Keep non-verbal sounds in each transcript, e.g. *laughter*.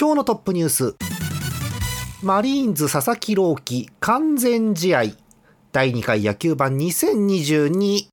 今日のトップニュース。マリーンズ佐々木朗希完全試合。第2回野球版2022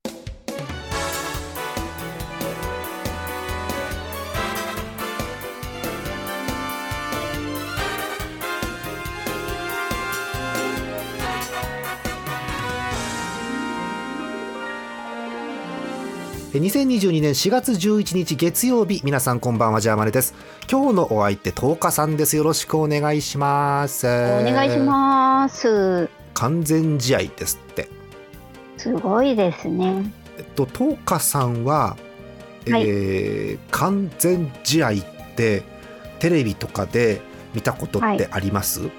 2022年4月11日月曜日皆さんこんばんはジャーマネです。今日のお相手10日さんです。よろしくお願いします。お願いします。完全試合ですって。すごいですね。えっと10日さんは、はい、え、完全試合ってテレビとかで見たことってあります、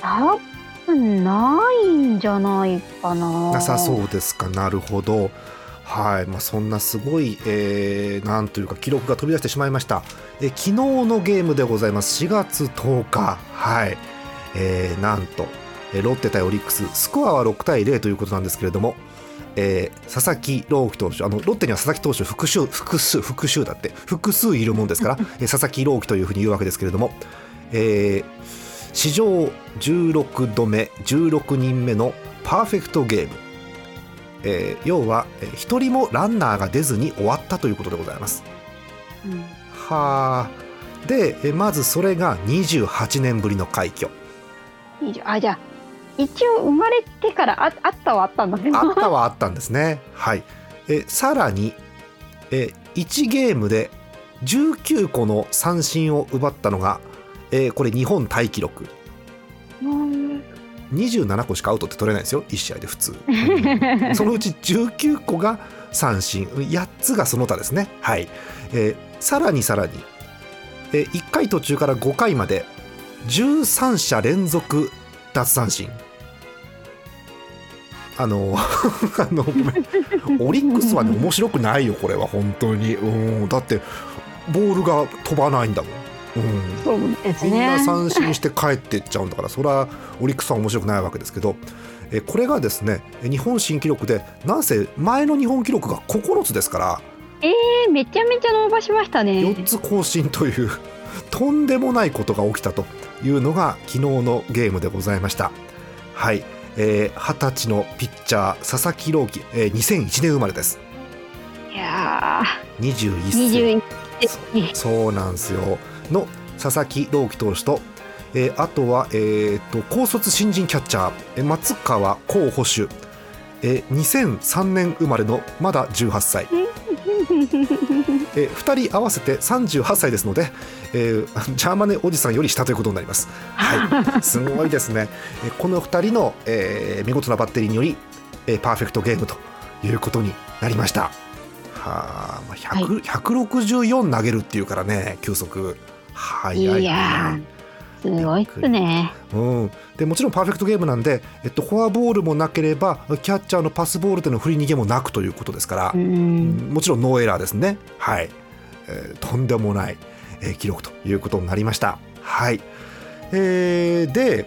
はい、ないんじゃないかな。なさそうですか？なるほど。はい。まあ、そんなすごい、えー、なんというか記録が飛び出してしまいました、えー、昨日のゲームでございます。4月10日。はい、えー、なんとロッテ対オリックス。スコアは6対0ということなんですけれども、えー、佐々木朗希投手あのロッテには佐々木投手複数複数複数だって。複数いるもんですから *laughs* 佐々木朗希というふうに言うわけですけれども、えー、史上16度目16人目のパーフェクトゲームえー、要は一人もランナーが出ずに終わったということでございます。うん、はあでまずそれが28年ぶりの快挙。あじゃあ一応生まれてからああったはあったんだけどあったはあったんですね。はいえさらにえ1ゲームで19個の三振を奪ったのが、えー、これ日本タイ記録。27個しかアウトって取れないですよ。1試合で普通、そのうち19個が三振。8つがその他ですね。はい、えー、さらにさらに、えー、1回途中から5回まで13者連続奪三振。あの *laughs* あのオリックスはね面白くないよこれは。本当に。うん。だってボールが飛ばないんだもん。うん、そうですね。みんな三振して帰っていっちゃうんだからそれはオリックスは面白くないわけですけどえこれがですね日本新記録でなんせ前の日本記録が9つですからえー、めちゃめちゃ伸ばしましたね。4つ更新という *laughs* とんでもないことが起きたというのが昨日のゲームでございました。はい。えー、20歳のピッチャー佐々木朗希、えー、2001年生まれです。いやー。21歳そうなんですよの佐々木朗希投手と、えー、あとは、えーと、高卒新人キャッチャー、え松川幸捕手、えー、2003年生まれのまだ18歳。*laughs* えー、2人合わせて38歳ですので、えー、ジャーマネおじさんより下ということになります。はい、*laughs* すごいですね。えー、この2人の、えー、見事なバッテリーにより、えー、パーフェクトゲームということになりました。はあ、まあ、100、はい、164投げるっていうからね、球速。早い、いやすごいっすね、うん、でもちろんパーフェクトゲームなんで、えっと、フォアボールもなければキャッチャーのパスボールでの振り逃げもなくということですから、うん、もちろんノーエラーですね。はい、えー、とんでもない、えー、記録ということになりました。はい、えー、で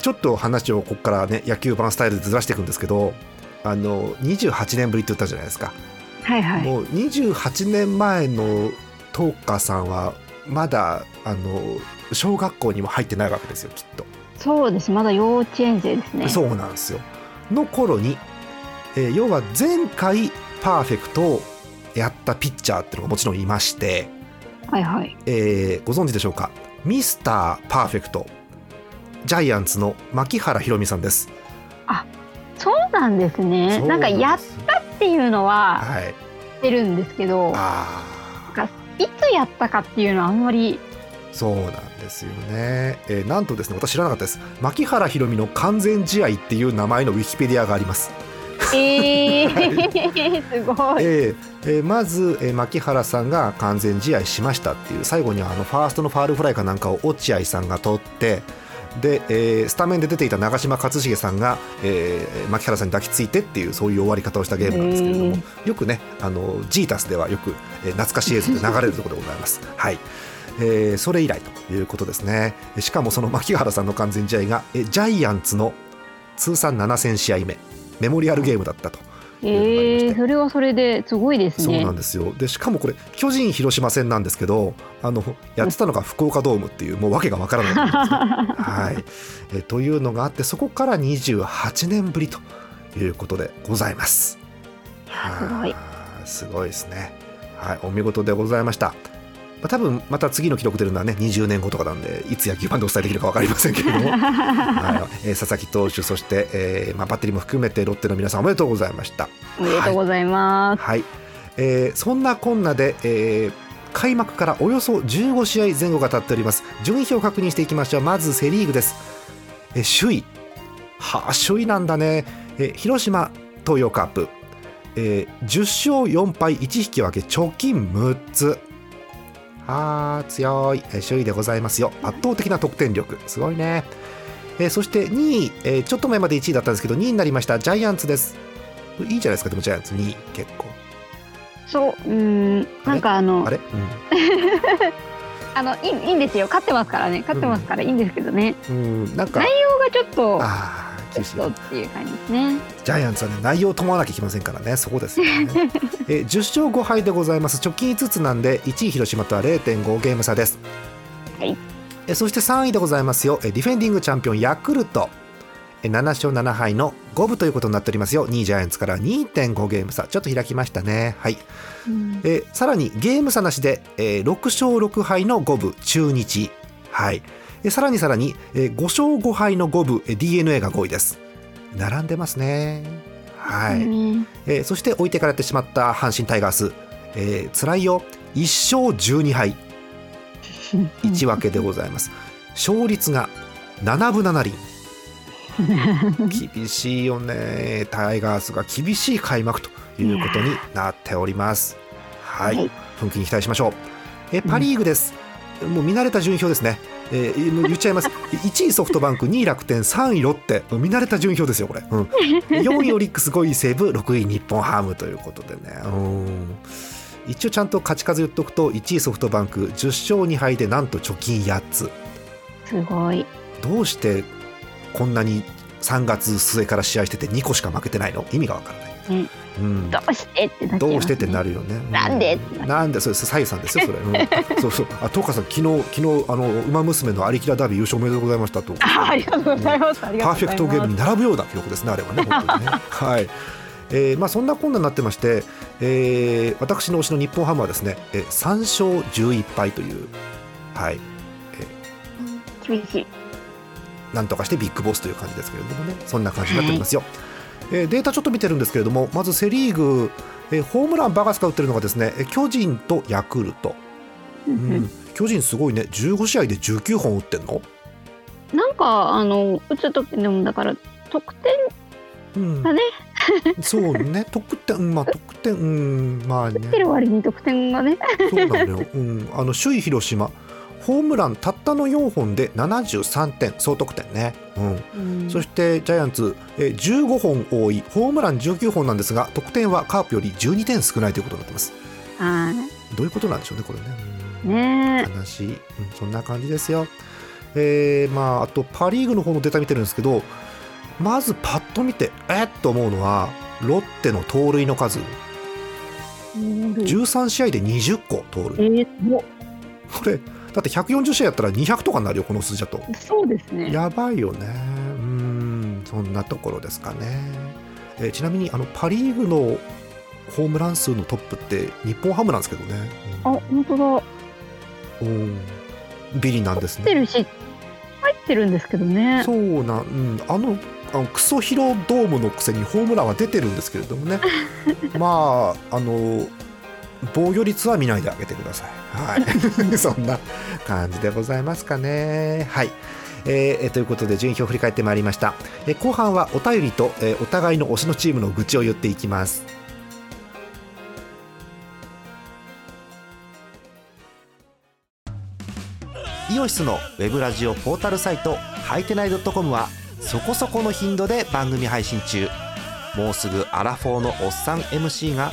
ちょっと話をここからね野球盤スタイルでずらしていくんですけどあの28年ぶりって言ったじゃないですか。はいはい。もう28年前のトーカさんはまだあの小学校にも入ってないわけですよきっと。そうです。まだ幼稚園生ですね。そうなんですよ。の頃に、えー、要は前回パーフェクトをやったピッチャーっていうのがもちろんいましてはいはい、えー、ご存知でしょうか？ミスターパーフェクト。ジャイアンツの牧原ひろみさんです。あそうなんですね。なんかやったっていうのは知ってるんですけど、あいつやったかっていうのはあんまり。そうなんですよね、えー、なんとですね私知らなかったです。牧原ひろみの完全試合っていう名前のウィキペディアがあります。えー、すごい、えーえー、まず、えー、牧原さんが完全試合しましたっていう。最後にはあのファーストのファールフライかなんかを落合さんが取ってで、えー、スタメンで出ていた長嶋一茂さんが、えー、牧原さんに抱きついてっていうそういう終わり方をしたゲームなんですけれどもよくねあのジータスではよく、えー、懐かしい映像で流れるところでございます。*laughs* はい。えー、それ以来ということですね。しかもその牧原さんの完全試合がえジャイアンツの通算7000試合目メモリアルゲームだったとえー、それはそれですごいですね。そうなんですよ。でしかもこれ巨人広島戦なんですけど、あのやってたのが福岡ドームっていうもう訳がわからないんです、*laughs* はい。えというのがあってそこから28年ぶりということでございます。すごい。すごいですね。はい、お見事でございました。まあ、多分また次の記録出るのはね20年後とかなんでいつ野球盤でお伝えできるか分かりませんけれども、*laughs* はい、えー、佐々木投手そして、えーまあ、バッテリーも含めてロッテの皆さんおめでとうございました。おめでとうございます、はい、はい、えー、そんなこんなで、えー、開幕からおよそ15試合前後が経っております。順位表を確認していきましょう。まずセ・リーグです、えー、首位。はあ首位なんだね、えー、広島東洋カップ、えー、10勝4敗1引き分け貯金6つあー強い、え首位でございますよ。圧倒的な得点力。すごいね、えー、そして2位、えー、ちょっと前まで1位だったんですけど2位になりました。ジャイアンツです。いいじゃないですかでもジャイアンツ。2位結構。そううんなんかあのあれ、うん、*laughs* あのいいいいんですよ。勝ってますからね。勝ってますからいいんですけどね、うん、うん、なんか。内容がちょっとあ厳ていう感じですね。ジャイアンツはね内容を伴わなきゃいけませんからね。そこですよね。*laughs* え10勝5敗でございます。直近5つなんで1位広島とは0.5ゲーム差です。はい。えそして3位でございますよ。ディフェンディングチャンピオンヤクルト。7勝7敗の5分ということになっておりますよ。2位ジャイアンツから2.5ゲーム差。ちょっと開きましたね。はい、うん、えさらにゲーム差なしで、えー、6勝6敗の5分中日。はいさらにさらに5勝5敗の5分 d n a が5位です。並んでますね。はい、えー、そして置いてかれてしまった阪神タイガース、えー、辛いよ。1勝12敗1分けでございます。勝率が7分7厘。厳しいよね。タイガースが厳しい開幕ということになっております。はい、本気に期待しましょう。えパ・リーグです、もう見慣れた順位表ですねえー、言っちゃいます。*laughs* 1位ソフトバンク2位楽天3位ロッテ。見慣れた順位表ですよこれ、うん、*laughs* 4位オリックス5位西武6位日本ハムということでね。うん。一応ちゃんと勝ち数言っとくと1位ソフトバンク10勝2敗でなんと貯金8つ。すごい。どうしてこんなに3月末から試合してて2個しか負けてないの？意味がわからない。うんうん、どうしてってなどうしてってなるよね。なんで？なんで？それサイさんですよそれ。うん、そうそうあトカさん昨日昨日あの馬娘のアリキラダービー優勝おめでとうございましたと。*laughs* ありがとうございます。パーフェクトゲームに並ぶような記録ですねあれはね本当にね。*laughs* はい。えー、まあそんなこんなになってまして、えー、私の推しの日本ハムはですね、えー、3勝11敗というはい。えー、厳しい。なんとかしてビッグボスという感じですけれどもねそんな感じになっておりますよ。はいえー、データちょっと見てるんですけれどもまずセ・リーグ、えー、ホームランバカスカ打ってるのがですね巨人とヤクルト、うん、巨人すごいね。15試合で19本打ってんの？なんかあの打つ時でもだから得点がね、うん、*laughs* そうね。得点まあ得点うんまあね。打ってる割に得点がね。そうなのよ、うん、あの首位広島ホームランたったの4本で73点総得点ね、うん、うん、そしてジャイアンツえ15本多いホームラン19本なんですが得点はカープより12点少ないということになってます。どういうことなんでしょうねこれね。ね悲しい、うん、そんな感じですよ。えー、まああとパ・リーグの方のデータ見てるんですけどまずパッと見てえっと思うのはロッテの盗塁の数。13試合で20個盗塁、えー、これだって140試合やったら200とかになるよこの数字だと。そうですね。やばいよね。うんそんなところですかね、えー、ちなみにあのパ・リーグのホームラン数のトップって日本ハムなんですけどね、うん、あ本当だ。おビリなんですね。入ってるし入ってるんですけどね。そうな、うん、あのあのクソヒロドームのくせにホームランは出てるんですけれどもね。*laughs* まああの防御率は見ないであげてください。はい、*laughs* そんな感じでございますかね。はい。えー、ということで順位表を振り返ってまいりました、えー、後半はお便りと、えー、お互いの推しのチームの愚痴を言っていきますイオシスのウェブラジオポータルサイトハイテナイドットコムはそこそこの頻度で番組配信中もうすぐアラフォーのおっさん MC が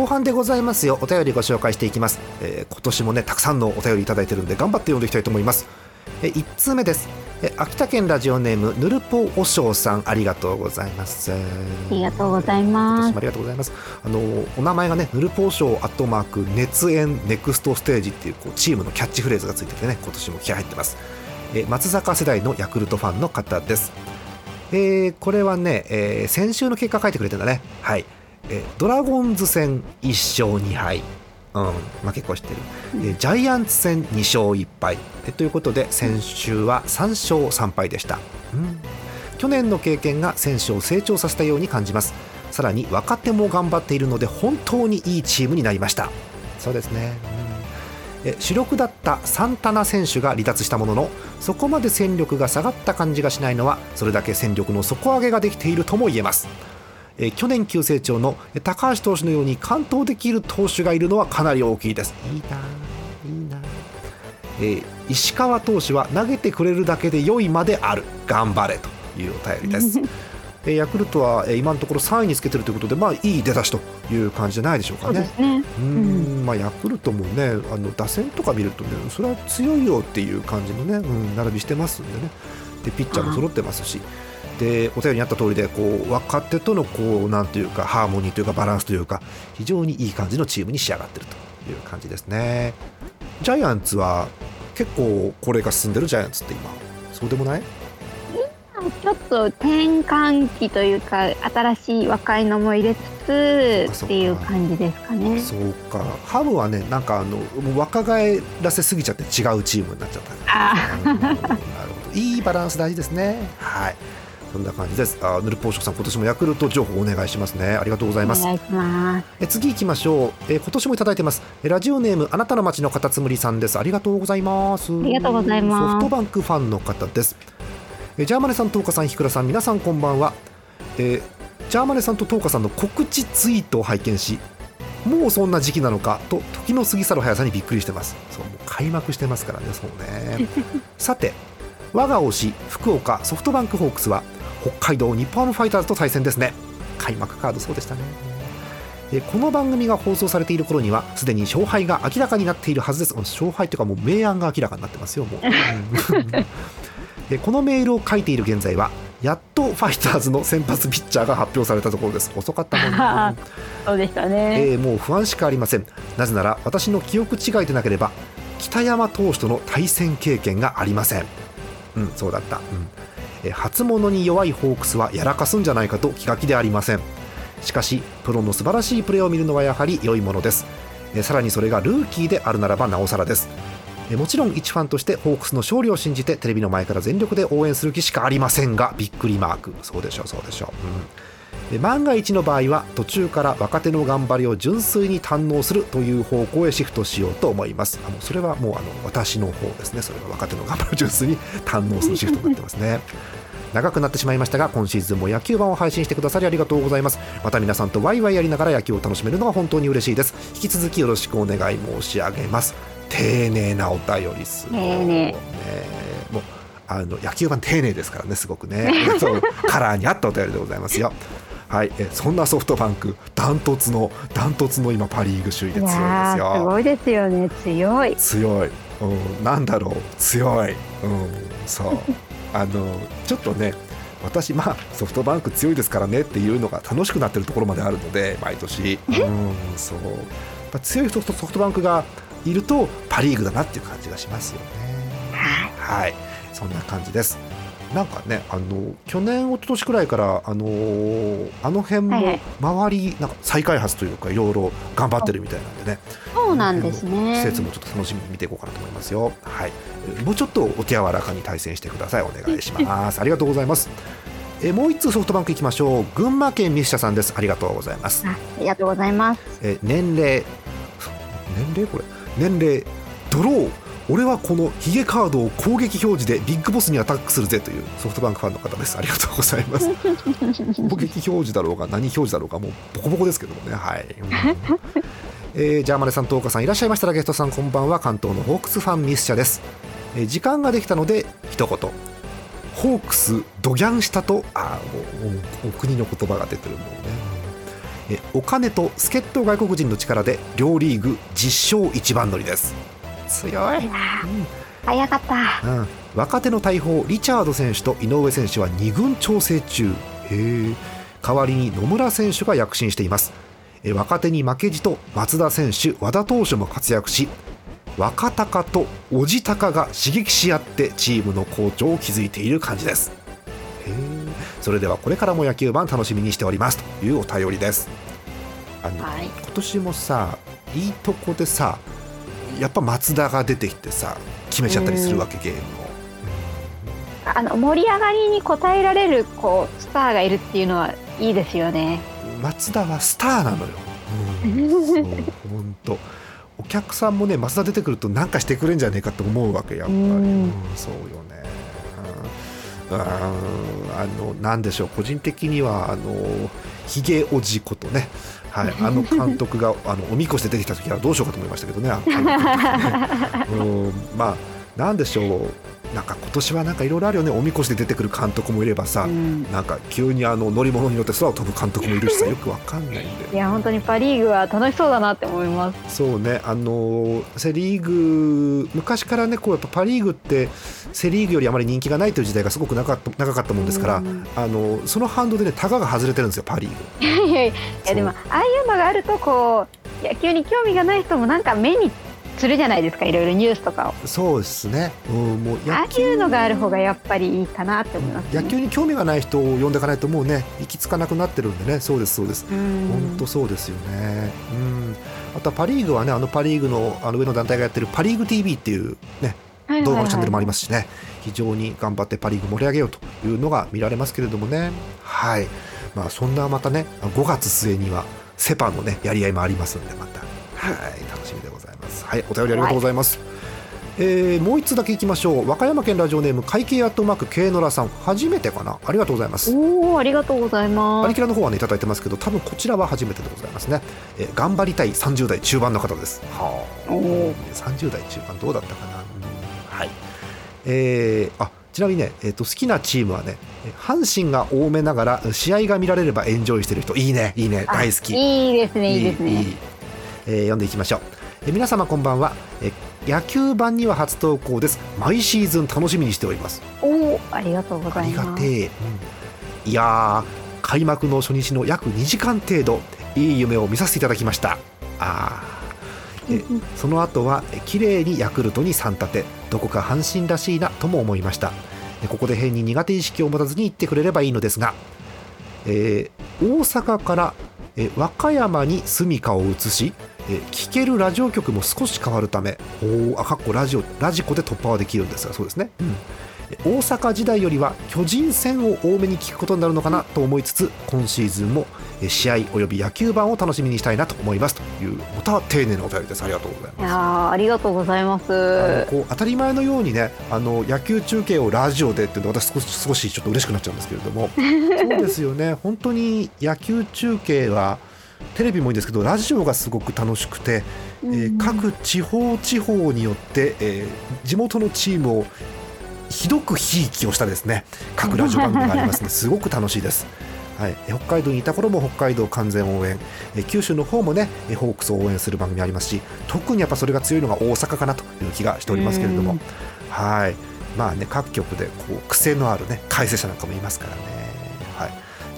後半でございますよ。お便りご紹介していきます、えー、今年もねたくさんのお便りいただいてるんで頑張って読んでいきたいと思います、えー、1通目です。え秋田県ラジオネームぬるぽおしょうさんありがとうございます。ありがとうございます。ありがとうございます。あのお名前がねぬるぽおしょうアットマーク熱演ネクストステージっていうこうチームのキャッチフレーズがついててね今年も気合入ってます。え松坂世代のヤクルトファンの方です。えー、これはね、えー、先週の結果書いてくれてんだね。はいえドラゴンズ戦1勝2敗。うん。まあ、結構知ってる、えジャイアンツ戦2勝1敗。えということで先週は3勝3敗でした、うん、去年の経験が選手を成長させたように感じます。さらに若手も頑張っているので本当にいいチームになりました。そうですね、うん、え主力だったサンタナ選手が離脱したもののそこまで戦力が下がった感じがしないのはそれだけ戦力の底上げができているとも言えますえ去年急成長の高橋投手のように完投できる投手がいるのはかなり大きいです。いいないいな、えー、石川投手は投げてくれるだけで良いまである。頑張れというお便りです。*laughs* えヤクルトは今のところ3位につけてるということで、まあ、いい出だしという感じじゃないでしょうかね。うん、まあ、ヤクルトもねあの打線とか見るとねそれは強いよっていう感じのね、うん、並びしてますんでね。でピッチャーも揃ってますし。でお便りにあった通りでこう若手とのこうなんていうかハーモニーというかバランスというか非常にいい感じのチームに仕上がっているという感じですね。ジャイアンツは結構これが進んでるジャイアンツって今そうでもない？ちょっと転換期というか新しい若いのも入れつつっていう感じですかね。そうか。ハムはねなんかあの若返らせすぎちゃって違うチームになっちゃった。あ、なるほど。いいバランス大事ですね。はいそんな感じです。あ、ヌルポーショさん、今年もヤクルト情報お願いしますね。ありがとうございます。ますえ次行きましょう。え今年もいただいてます。えラジオネームあなたの街のカタツムリさんです。ありがとうございます。ありがとうございます。ソフトバンクファンの方です。えジャーマネさん、トーカさん、ひくらさん、皆さんこんばんは。えジャーマネさんとトーカさんの告知ツイートを拝見し。もうそんな時期なのかと時の過ぎ去る速さにびっくりしてます。そうもう開幕してますからね、そうね。*laughs* さて、我が推し福岡ソフトバンクホークスは北海道日本ハムファイターズと対戦ですね。開幕カードそうでしたね。この番組が放送されている頃にはすでに勝敗が明らかになっているはずです。勝敗というかもう明暗が明らかになってますよもう。*laughs* このメールを書いている現在はやっとファイターズの先発ピッチャーが発表されたところです。遅かったもん、ね、*laughs* そうでしたね、えー、もう不安しかありません。なぜなら私の記憶違いでなければ北山投手との対戦経験がありません。うんそうだった、うん初物に弱いホークスはやらかすんじゃないかと気が気でありません。しかしプロの素晴らしいプレーを見るのはやはり良いものです。さらにそれがルーキーであるならばなおさらです。もちろん一ファンとしてホークスの勝利を信じてテレビの前から全力で応援する気しかありませんがびっくりマーク。そうでしょうそうでしょう、うん、万が一の場合は途中から若手の頑張りを純粋に堪能するという方向へシフトしようと思います。あのそれはもうあの私の方ですね。それは若手の頑張りを純粋に堪能するシフトになってますね。*laughs* 長くなってしまいましたが今シーズンも野球版を配信してくださりありがとうございます。また皆さんとワイワイやりながら野球を楽しめるのが本当に嬉しいです。引き続きよろしくお願い申し上げます。丁寧なお便りす丁寧。もうあの野球版丁寧ですからねすごくね。*laughs* そうカラーに合ったお便りでございますよはい、えそんなソフトバンクダントツのダントツの今パ・リーグ首位で強いですよ。すごいですよね。強い。強い、うん、なんだろう。強い、うん、そう。*laughs* あのちょっとね私、まあ、ソフトバンク強いですからねっていうのが楽しくなってるところまであるので毎年、うん、そう。強いソフトバンクがいるとパ・リーグだなっていう感じがしますよね。はい、そんな感じです。なんかね、あの去年、一昨年くらいから、あのー、あの辺も周り、なんか再開発というか、いろいろ頑張ってるみたいなんでね、そうなんですね施設もちょっと楽しみに見ていこうかなと思いますよ。はい、もうちょっとお手柔らかに対戦してください。お願いします。ありがとうございます。えもう一通ソフトバンクいきましょう。群馬県ミスシャさんです。ありがとうございます。ありがとうございます。え年齢年齢これ？年齢ドロー俺はこのヒゲカードを攻撃表示でビッグボスにアタックするぜというソフトバンクファンの方です。ありがとうございます。*laughs* 攻撃表示だろうが何表示だろうがもうボコボコですけどもね。はい、えー、ジャーマネさんと岡さんいらっしゃいました。らゲストさんこんばんは。関東のホークスファンミス社です、えー、時間ができたので一言。ホークスドギャンしたとあもうもう国の言葉が出てるもんね。えお金と助っ人外国人の力で両リーグ10勝一番乗りです強い、うん、早かった、うん、若手の大砲リチャード選手と井上選手は2軍調整中。へ代わりに野村選手が躍進しています。若手に負けじと松田選手和田投手も活躍し若隆とおじ高が刺激し合ってチームの好調を築いている感じです。それではこれからも野球盤楽しみにしております。というお便りです。あの、はい、今年もさいいとこでさやっぱ松田が出てきてさ決めちゃったりするわけ、ゲームを。あの盛り上がりに応えられるこうスターがいるっていうのはいいですよね。松田はスターなのよ。本当。お客さんもね松田出てくると何かしてくれんじゃねえかと思うわけやっぱり。うん、そうよね。あのなんでしょう個人的にはあのひげおじことねはい、*laughs* あの監督があのおみこしで出てきた時はどうしようかと思いましたけどね。ね *laughs* うんまあなんでしょう。なんか今年はなんかいろいろあるよね。おみこしで出てくる監督もいればさ、うん、なんか急にあの乗り物に乗って空を飛ぶ監督もいるしさよくわかんないんで。いや本当にパ・リーグは楽しそうだなって思います。そうねあのセ・リーグ昔からねこうやっぱパ・リーグってセ・リーグよりあまり人気がないという時代がすごく長かった長かったもんですから、うん、あのその反動でねタガが外れてるんですよパ・リーグ。いやいやでもああいうのがあるとこう野球に興味がない人もなんか目にするじゃないですかいろいろニュースとかを。そうですね、うん、もうああいうのがある方がやっぱりいいかなって思います、ね、野球に興味がない人を呼んでいかないともうね行き着かなくなってるんでね。そうですそうです。本当そうですよね。うん。あとはパ・リーグはねあのパ・リーグのあの上の団体がやってるパ・リーグ TV っていうね動画のチャンネルもありますしね、非常に頑張ってパ・リーグ盛り上げようというのが見られますけれどもね。はい。まあそんなまたね5月末にはセパのねやり合いもありますんでまた。はい。楽しみでございますはいお便りありがとうございます、はい、えー、もう一つだけいきましょう。和歌山県ラジオネーム会計アットマーク K のらさん。初めてかな？ありがとうございます。おおありがとうございます。アリキラの方はねいただいてますけど多分こちらは初めてでございますね、えー、頑張りたい30代中盤の方です。はあ30代中盤どうだったかな、うん、はい。えー、あちなみにね、えーと、好きなチームはね阪神が多めながら試合が見られればエンジョイしてる人。いいねいいね大好き。いいですねいいですね。いい、えー、読んでいきましょうえ皆様こんばんは。え野球版には初投稿です。毎シーズン楽しみにしております。おおありがとうございます。ありがてえ、うん、いや開幕の初日の約2時間程度いい夢を見させていただきました。あえその後は綺麗にヤクルトに3立てどこか阪神らしいなとも思いました。ここで変に苦手意識を持たずに言ってくれればいいのですが、えー、大阪からえ和歌山に住みかを移しえ聞けるラジオ局も少し変わるためおあかっこラジオラジコで突破はできるんですがそうですね、うん、大阪時代よりは巨人戦を多めに聞くことになるのかなと思いつつ今シーズンも試合および野球盤を楽しみにしたいなと思いますというまた丁寧なお便りです。ありがとうございます。いやありがとうございます。こう当たり前のようにねあの野球中継をラジオでっていうの私少し少しちょっと嬉しくなっちゃうんですけれども。*laughs* そうですよね。本当に野球中継はテレビもいいんですけどラジオがすごく楽しくて、えー、各地方地方によって、えー、地元のチームをひどくひいきをしたですね各ラジオ番組がありますので *laughs* すごく楽しいです。はい、北海道にいた頃も北海道完全応援、え九州の方もねホークスを応援する番組ありますし特にやっぱそれが強いのが大阪かなという気がしておりますけれども、はい。まあね各局でこう癖のあるね解説者なんかもいますからね。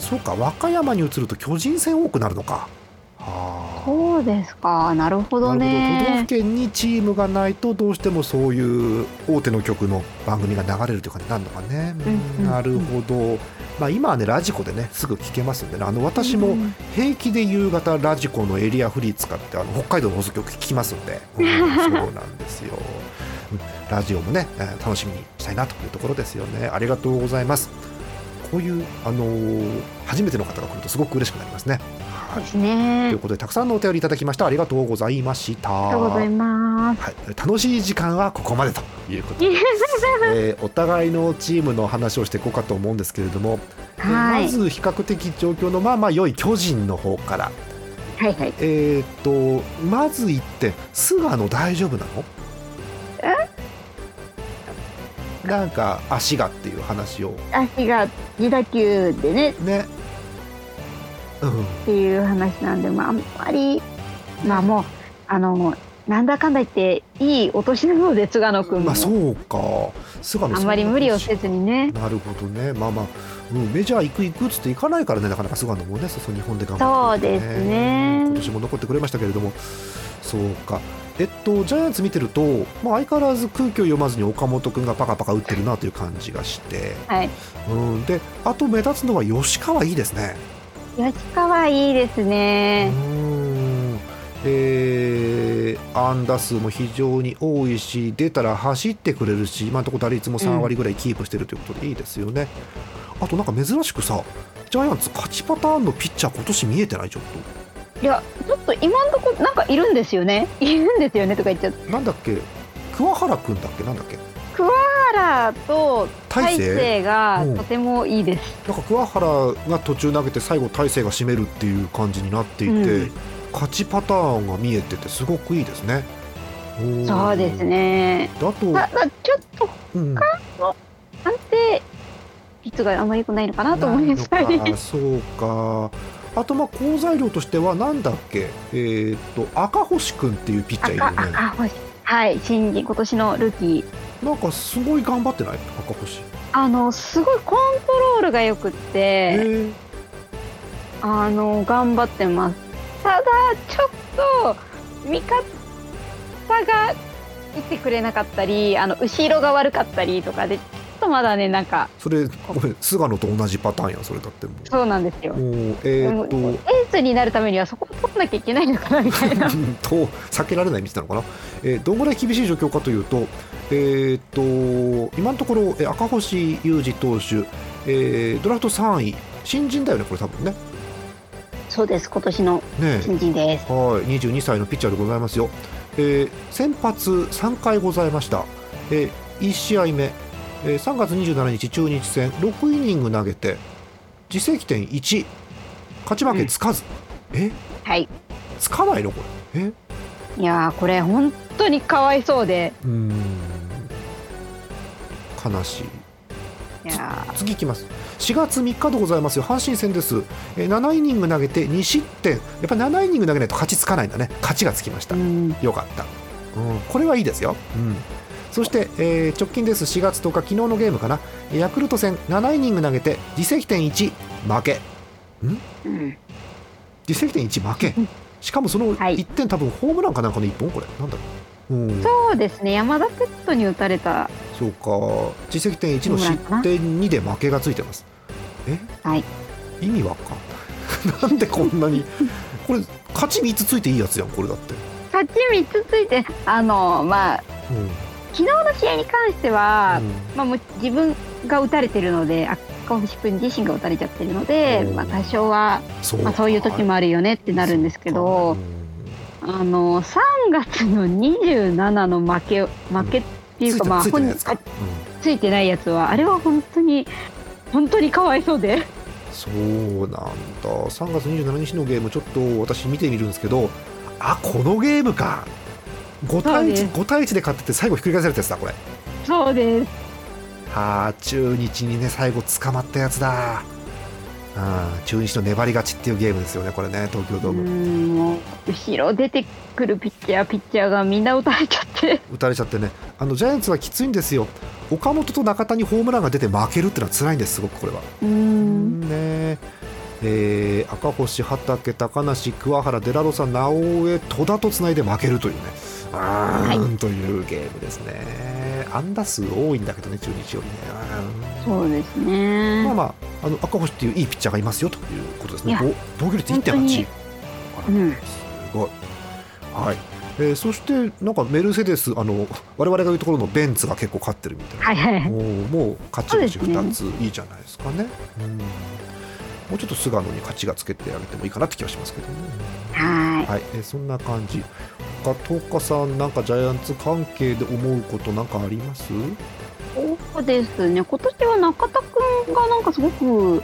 はいそうか和歌山に移ると巨人戦多くなるのか。そうですか。なるほどね。都道府県にチームがないとどうしてもそういう大手の局の番組が流れるという感じになるのかね、うん、なるほど、まあ、今はねラジコでねすぐ聞けますんでね。あの私も平気で夕方ラジコのエリアフリー使ってあの北海道の放送局聞きますんで、うん、そうなんですよ。ラジオもね、えー、楽しみにしたいなというところですよね。ありがとうございますこういう、あのー、初めての方が来るとすごく嬉しくなりますね。はい、ですね。ということでたくさんのお便りいただきましたありがとうございました。ありがとうございます。はい、楽しい時間はここまでということで、*laughs* えー、お互いのチームの話をしていこうかと思うんですけれども、はい、まず比較的状況のまあまあ良い巨人の方から。はいはい、えっ、とまず言って菅野大丈夫なの？なんか足がっていう話を。足が自打球でね。ね、うん、っていう話なんで、まあ、あんまりまあもうあのなんだかんだ言っていいお年なので菅野君も、まあ、そうか。菅野あんまり無理をせずにね。なるほどね。まあまあ、うん、メジャー行く行くっつって行かないからねなかなか菅野もねそう日本で頑張って、ね、そうですね。今年も残ってくれましたけれども。そうかえっと、ジャイアンツ見てると、まあ、相変わらず空気を読まずに岡本君がパカパカ打ってるなという感じがして、はい。うん、であと目立つのは吉川いいですね。吉川いいですね。うん。えー、安打数も非常に多いし出たら走ってくれるし今のところ打率も3割ぐらいキープしてるということでいいですよね、うん、あとなんか珍しくさジャイアンツ勝ちパターンのピッチャー今年見えてない？ちょっと。いやちょっと今のとこなんかいるんですよね。*laughs* いるんですよねとか言っちゃってなんだっけ？桑原君だっけ？なんだっけ？桑原と大勢？がとてもいいです、なんか桑原が途中投げて最後大勢が締めるっていう感じになっていて、うん、勝ちパターンが見えててすごくいいですね。そうですね。だとだちょっと他の安定率があまり良くないのかなと思いましたそうかあとまあ好材料としてはなんだっけ？えー、っと赤星君っていうピッチャーいるよね。赤星。はい新人今年のルーキー。なんかすごい頑張ってない？赤星。あのすごいコントロールがよくって。あの頑張ってます。ただちょっと味方がいてくれなかったりあの後ろが悪かったりとかでとまだねなんかそれごめん菅野と同じパターンやそれだってもう。そうなんですよ。えー、っと。エースになるためにはそこを取らなきゃいけないのかなみたいな。*laughs* と避けられない道なのかな、えー、どんぐらい厳しい状況かというとえー、っと今のところ、え赤星裕二投手、えー、ドラフト3位新人だよねこれ多分ね。そうです今年の新人です、ね、はい22歳のピッチャーでございますよ、えー、先発3回ございました、えー、1試合目えー、3月27日中日戦6イニング投げて自責点1勝ち負けつかず、うん、え？はい。つかないのこれ。え？いやこれ本当にかわいそうで。うん。悲しい。いや次いきます。4月3日でございますよ。阪神戦です、えー、7イニング投げて2失点。やっぱり7イニング投げないと勝ちつかないんだね。勝ちがつきました、よかった、うん、これはいいですよ、うんそして、えー、直近です。4月10日昨日のゲームかな。ヤクルト戦7イニング投げて自責点1負け。ん、うん、自責点1負け。しかもその1点、はい、多分ホームランかなんかの1本？これ。なんだろう、うん、そうですね。山田ペットに打たれたそうか。自責点1の失点2で負けがついてます。え、はい、意味わかんな *laughs* んでこんなに？これ勝ち3つついていいやつやんこれだって。勝ち3つついてあのまあ、うん昨日の試合に関しては、うん、まあ、もう自分が打たれてるので赤星君自身が打たれちゃってるので、まあ、多少はそう,、まあ、そういう時もあるよねってなるんですけど、あの3月の27の負け負けっていうか、まあ本人ついてないやつはあれは本当に本当にかわいそうで。そうなんだ。3月27日のゲームちょっと私見てみるんですけどあこのゲームか5対 1, 5対1で勝ってて最後ひっくり返されたやつだこれ。そうです。はあ中日にね最後捕まったやつだ。あ中日の粘り勝ちっていうゲームですよねこれね東京ドーム。もう後ろ出てくるピッチャーピッチャーがみんな打たれちゃって。打たれちゃってね。あのジャイアンツはきついんですよ。岡本と中田にホームランが出て負けるっていうのは辛いんですすごくこれは。うん。ね。えー、赤星、畠、高梨、桑原、デラロサ、直江、戸田とつないで負けるというね、はい、というゲームですね。安打数多いんだけどね、中日よりね。そうですね。まあまあ、あの赤星っていういいピッチャーがいますよということですね。防御率1.8。うん、すごい。はい。えー、そしてなんかメルセデスあの我々が言うところのベンツが結構勝ってるみたいな、はいはい、もうもう勝ち星2ついいじゃないですかね。うんもうちょっと菅野に勝ちがつけてあげてもいいかなって気がしますけどね。はい、はい、えー、そんな感じ。か東花さんなんかジャイアンツ関係で思うことなんかあります？そうですね。今年は中田君がなんかすごく、うん、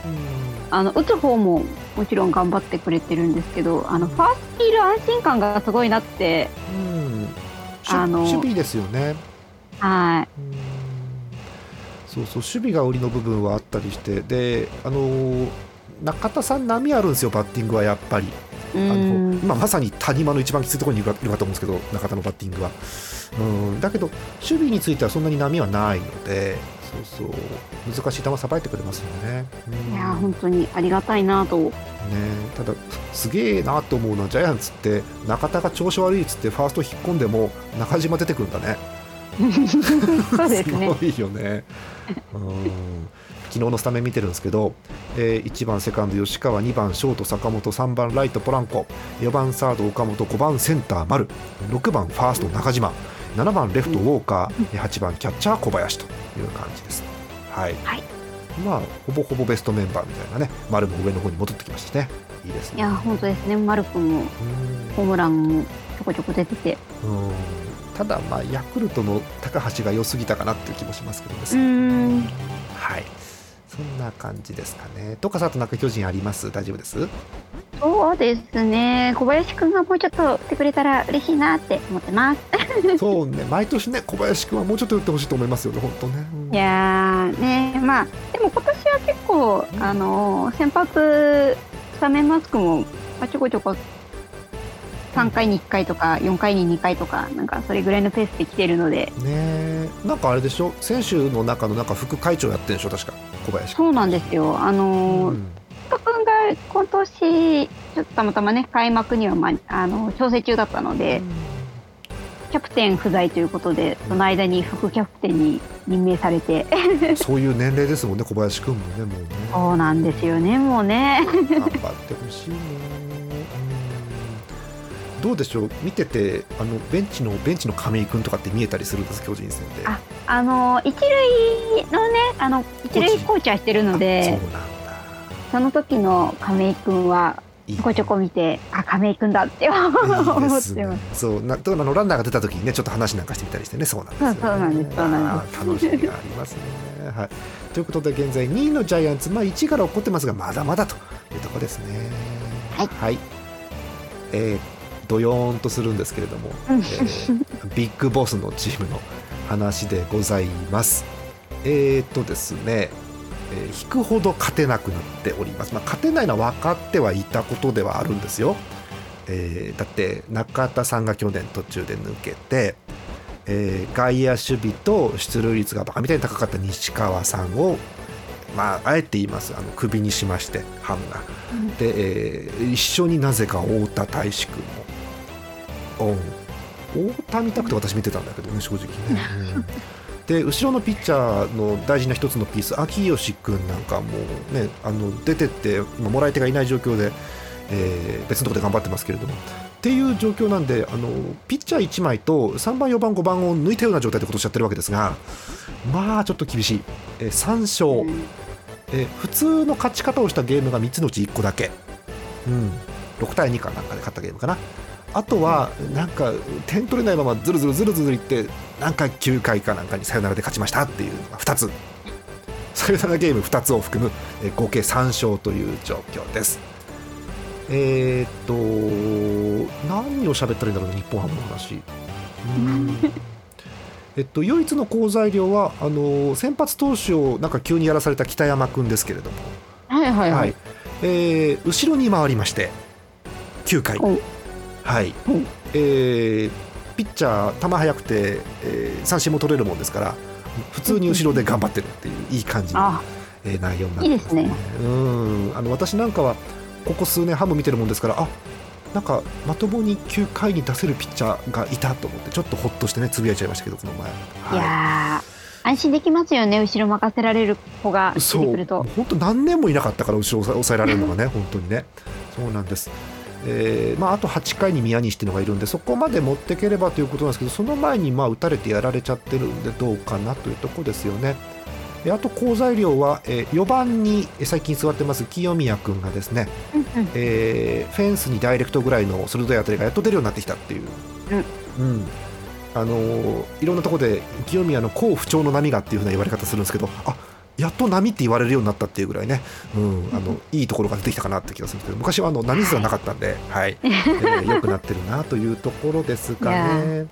あの打つ方ももちろん頑張ってくれてるんですけどあのファーストいる安心感がすごいなって、うん、あの守備ですよね。はい、そうそう守備が売りの部分はあったりして。であの中田さん波あるんですよバッティングはやっぱりあのまあ、まさに谷間の一番きついところにいるかと思うんですけど中田のバッティングは。うん。だけど守備についてはそんなに波はないのでそうそう。難しい球さばいてくれますよね、いや本当にありがたいなと。ね。ただすげえなと思うのはジャイアンツって中田が調子悪いっつってファースト引っ込んでも中島出てくるんだね *laughs* そうですね。すごいよね。うん。昨日のスタメン見てるんですけど、えー、1番セカンド吉川2番ショート坂本3番ライトポランコ4番サード岡本5番センター丸6番ファースト中島7番レフトウォーカー8番キャッチャー小林という感じです。はい、はい、まあほぼほぼベストメンバーみたいなね丸も上の方に戻ってきましたね。いいですね。いや本当ですね。丸くんもホームランもちょこちょこ出てて。うんただまあヤクルトの高橋が良すぎたかなっていう気もしますけどねはいそんな感じですかね。とかさとなんか巨人あります？大丈夫です？そうですね。小林くんがもうちょっと打ってくれたら嬉しいなって思ってます。*laughs* そうね。毎年ね、小林くんはもうちょっと打ってほしいと思いますよね、本当ね。うん、いやね、まあ、でも今年は結構、あの、先発、スタメンマスクも、まあ、ちょこちょこ3回に1回とか4回に2回とかなんかそれぐらいのペースで来てるので。ねなんかあれでしょ？選手の中のなんか副会長やってるでしょ？確か。小林そうなんですよ。あのー、うん、君が今年ちょっとたまたまね開幕には、まあ、あの調整中だったので、うん、キャプテン不在ということでその間に副キャプテンに任命されて。*laughs* そういう年齢ですもんね小林君もねもうね。そうなんですよねもうね。頑張ってほしいねどうでしょう？見ててあのベンチのベンチの亀井君とかって見えたりするんです巨人戦でああの一塁のねあの一塁コーチ。はしてるのでそうなんだ。その時の亀井君はちょこちょこ見てあ亀井君だって思ってます、ね、そうなあの？ランナーが出た時にねちょっと話なんかしてみたりしてね。そうなんですよ、ね、そうなんです。そうなんです。楽しみがありますね。はい。ということで現在2位のジャイアンツまあ1位から起こってますがまだまだというところですね。はい、はい、えードヨーンとするんですけれども、えー、ビッグボスのチームの話でございます。えー、っとですね、えー、引くほど勝てなくなっております。まあ、勝てないのは分かってはいたことではあるんですよ。えー、だって中田さんが去年途中で抜けて、えー、外野守備と出塁率がバカみたいに高かった西川さんをまあ、あえて言いますあのクビにしましてハムが、で、えー、一緒になぜか太田大志君も太田見たくて私見てたんだけどね正直ね、うん、で後ろのピッチャーの大事な一つのピース秋吉君なんかもねあの出てって今もらい手がいない状況で、えー、別のところで頑張ってますけれども。っていう状況なんであのピッチャー1枚と3番4番5番を抜いたような状態で今年やってるわけですがまあちょっと厳しい、えー、3勝、えー、普通の勝ち方をしたゲームが3つのうち1個だけ、うん、6対2かなんかで勝ったゲームかなあとはなんか点取れないままずるずるずるずるいってなんか9回かなんかにサヨナラで勝ちましたっていうのが2つ。サヨナラゲーム2つを含む合計3勝という状況です。えー、っと何を喋ったらいいんだろうね日本ハムの話。えっと、唯一の好材料はあの先発投手をなんか急にやらされた北山君ですけれども、はいはいはい、はい、えー、後ろに回りまして9回、はい、うん、えー、ピッチャー球速くて、えー、三振も取れるもんですから普通に後ろで頑張ってるっていういい感じの、えー、内容になってますね。いいですね。うん。あの私なんかはここ数年ハム見てるもんですからあなんかまともに9回に出せるピッチャーがいたと思ってちょっとほっとしてねつぶやいちゃいましたけどこの前、はい、いや安心できますよね後ろ任せられる子が出てくると。本当何年もいなかったから後ろ抑えられるのがね本当にね。そうなんですえーまあ、あと8回に宮西っていうのがいるんでそこまで持っていければということなんですけどその前にまあ打たれてやられちゃってるんでどうかなというところですよね。あと好材料は、えー、4番に最近座ってます清宮君がですね、えー、フェンスにダイレクトぐらいの鋭い当たりがやっと出るようになってきたっていう。うん、うん。あのいろんなところで清宮の好不調の波がっていうふうな言われ方するんですけどあやっと波って言われるようになったっていうぐらいね、うん、あの *laughs* いいところが出てきたかなって気がするんですけど昔はあの波すらなかったんで、*laughs* はい、えー、よくなってるなというところですかね。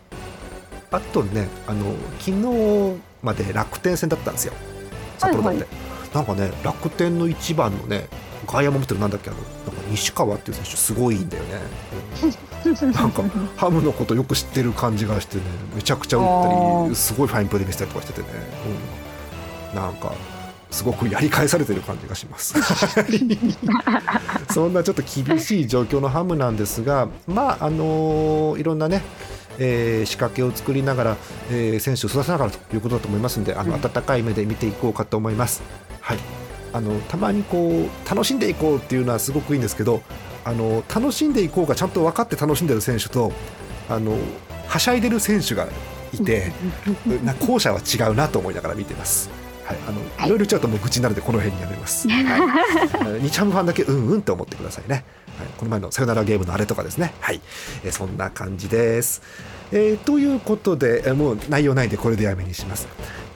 あとねあの昨日まで楽天戦だったんですよ。札幌だって、はいはい、なんかね楽天の一番のね外野も見てるなんだっけあのなんか西川っていう選手すごいんだよね、うん、*laughs* なんかハムのことよく知ってる感じがしてねめちゃくちゃ打ったりすごいファインプレー見せたりとかしててね、うん、なんかすごくやり返されてる感じがします *laughs* そんなちょっと厳しい状況のハムなんですがまああのー、いろんなねえー、仕掛けを作りながら、えー、選手を育てながらということだと思いますのであの温かい目で見ていこうかと思います。はいあのたまにこう楽しんでいこうっていうのはすごくいいんですけどあの楽しんでいこうがちゃんと分かって楽しんでる選手とあのはしゃいでる選手がいてな後者は違うなと思いながら見てます。はい、あの、い、ろいろ言っちゃうともう愚痴になるんでこの辺にやめます。*laughs* はい、日ハムファンだけうんうんって思ってくださいね。はい、この前のさよならゲームのあれとかですね。はい、えー、そんな感じです。えー、ということで、えー、もう内容ないんでこれでやめにします。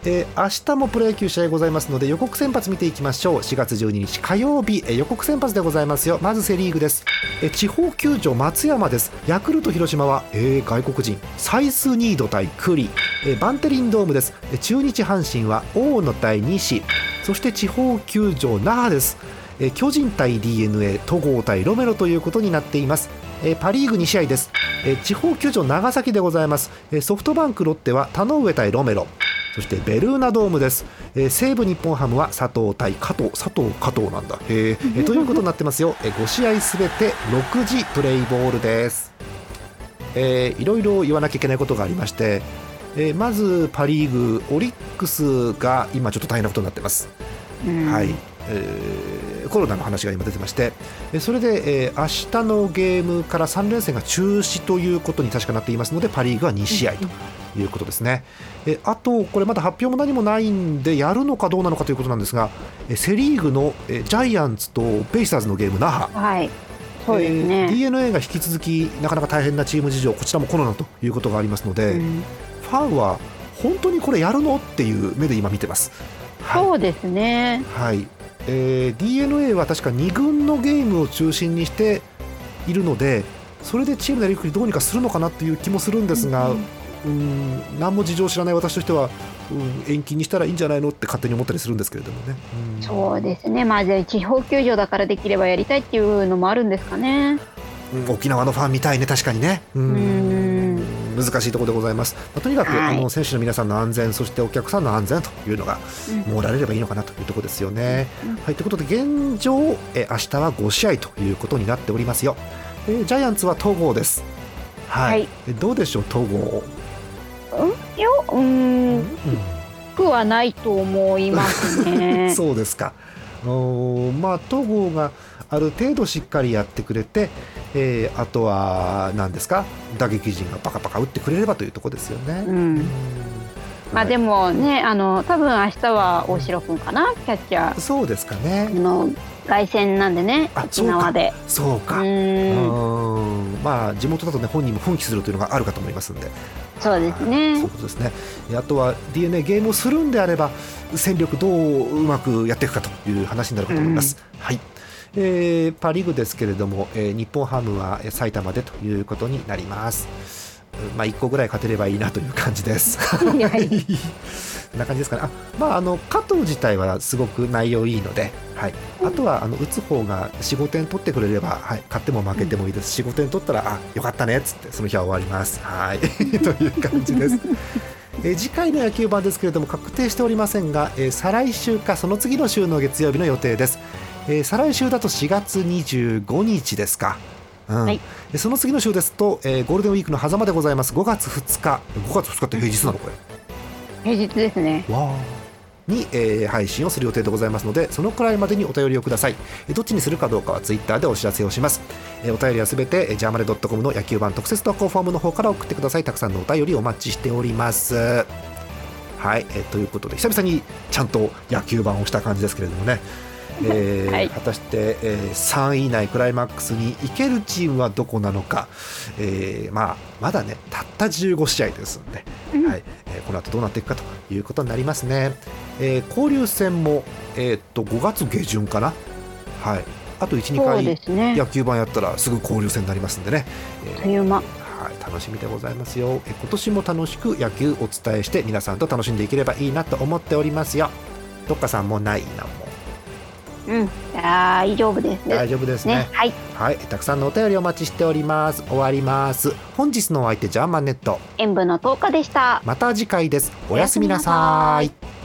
えー、明日もプロ野球試合ございますので予告先発見ていきましょう。4月12日火曜日、えー、予告先発でございますよ。まずセ・リーグです、えー、地方球場松山です。ヤクルト広島は、えー、外国人。サイスニード対栗、えー、バンテリンドームです、えー、中日阪神は大野対西。そして地方球場那覇です。え巨人対 d n a 戸郷対ロメロということになっています。えパ・リーグ2試合です、え地方球場長崎でございます、えソフトバンクロッテは田上対ロメロ。そしてベルーナドームです、えー、西武日本ハムは佐藤対加藤。佐藤加藤なんだ。へえということになってますよ、えー、5試合すべて6時プレイボールです、えー、いろいろ言わなきゃいけないことがありまして、えー、まずパ・リーグオリックスが今ちょっと大変なことになってます、はい、えー、コロナの話が今出てましてそれで、えー、明日のゲームから3連戦が中止ということに確かなっていますのでパ・リーグは2試合ということですね。えあと、これまだ発表も何もないんで、やるのかどうなのかということなんですが、えセ・リーグのえジャイアンツとベイスターズのゲーム、那覇。はい。そうですね、えー、d n a が引き続きなかなか大変なチーム事情こちらもコロナということがありますので、うん、ファンは本当にこれやるのっていう目で今見てます。はい、そうですね、はい。えー、d n a は確か2軍のゲームを中心にしているのでそれでチームのやりくりどうにかするのかなという気もするんですが、うんうん何も事情を知らない私としては、うん、延期にしたらいいんじゃないのって勝手に思ったりするんですけれどもね。うん、そうですね、まあ、地方球場だからできればやりたいっていうのもあるんですかね。うん、沖縄のファンみたいね、確かにね。うん難しいところでございます。まあ、とにかく、はい、あの選手の皆さんの安全、そしてお客さんの安全というのが、もうられればいいのかなというところですよね。はい、ということで、現状、え明日は5試合ということになっておりますよ。えジャイアンツは統合です。はい、はい、どうでしょう、統合。うん。いやうん。くはないと思いますね。*laughs* そうですか。おまあ東郷がある程度しっかりやってくれて、えー、あとは何ですか？打撃陣がパカパカ打ってくれればというところですよね。うん、まあでもね、あの多分明日は大城君かな、キャッチャー。そうですかね。あの凱旋なんでね、沖縄で。そうか。そうんまあ地元だとね本人も奮起するというのがあるかと思いますんで。そうですね。そういうことですね。あとは DNA ゲームをするんであれば戦力どううまくやっていくかという話になるかと思います。うん、はい。えー、パ・リーグですけれども、えー、日本ハムは埼玉でということになります。まあ、1個ぐらい勝てればいいなという感じです。*laughs* な感じですかね。あまあ、あの加藤自体はすごく内容いいので、はい、あとはあの打つ方が4、5点取ってくれれば、はい、勝っても負けてもいいです、4、5点取ったら、あよかったねっつって、その日は終わります。はい *laughs* という感じです。*laughs* え次回の野球版ですけれども確定しておりませんが、えー、再来週かその次の週の月曜日の予定です、えー、再来週だと4月25日ですかうん、はい、その次の週ですと、えー、ゴールデンウィークの狭間でございます。5月2日。5月2日って平日なの？これ。平日ですね。わに、えー、配信をする予定でございますのでそのくらいまでにお便りをください。どっちにするかどうかはツイッターでお知らせをします、えー、お便りはすべてジャーマネドットコムの野球版特設投稿フォームの方から送ってください。たくさんのお便りお待ちしております。はい、えー、ということで久々にちゃんと野球版をした感じですけれどもねえーはい、果たして、えー、3位以内クライマックスに行けるチームはどこなのか、えー、まあ、まだねたった15試合ですんで、うん、はい。えー、この後どうなっていくかということになりますね、えー、交流戦も、えー、っと5月下旬かな、はい、あと12回野球盤やったらすぐ交流戦になりますんでね。えー、はい、楽しみでございますよ。え今年も楽しく野球お伝えして皆さんと楽しんでいければいいなと思っておりますよ。どっかさんもないなもうん。大丈夫です大丈夫ですね、ね、はい、はい、たくさんのお便りお待ちしております。終わります。本日のお相手ジャーマンネット。演舞の10日でした。また次回です。おやすみなさい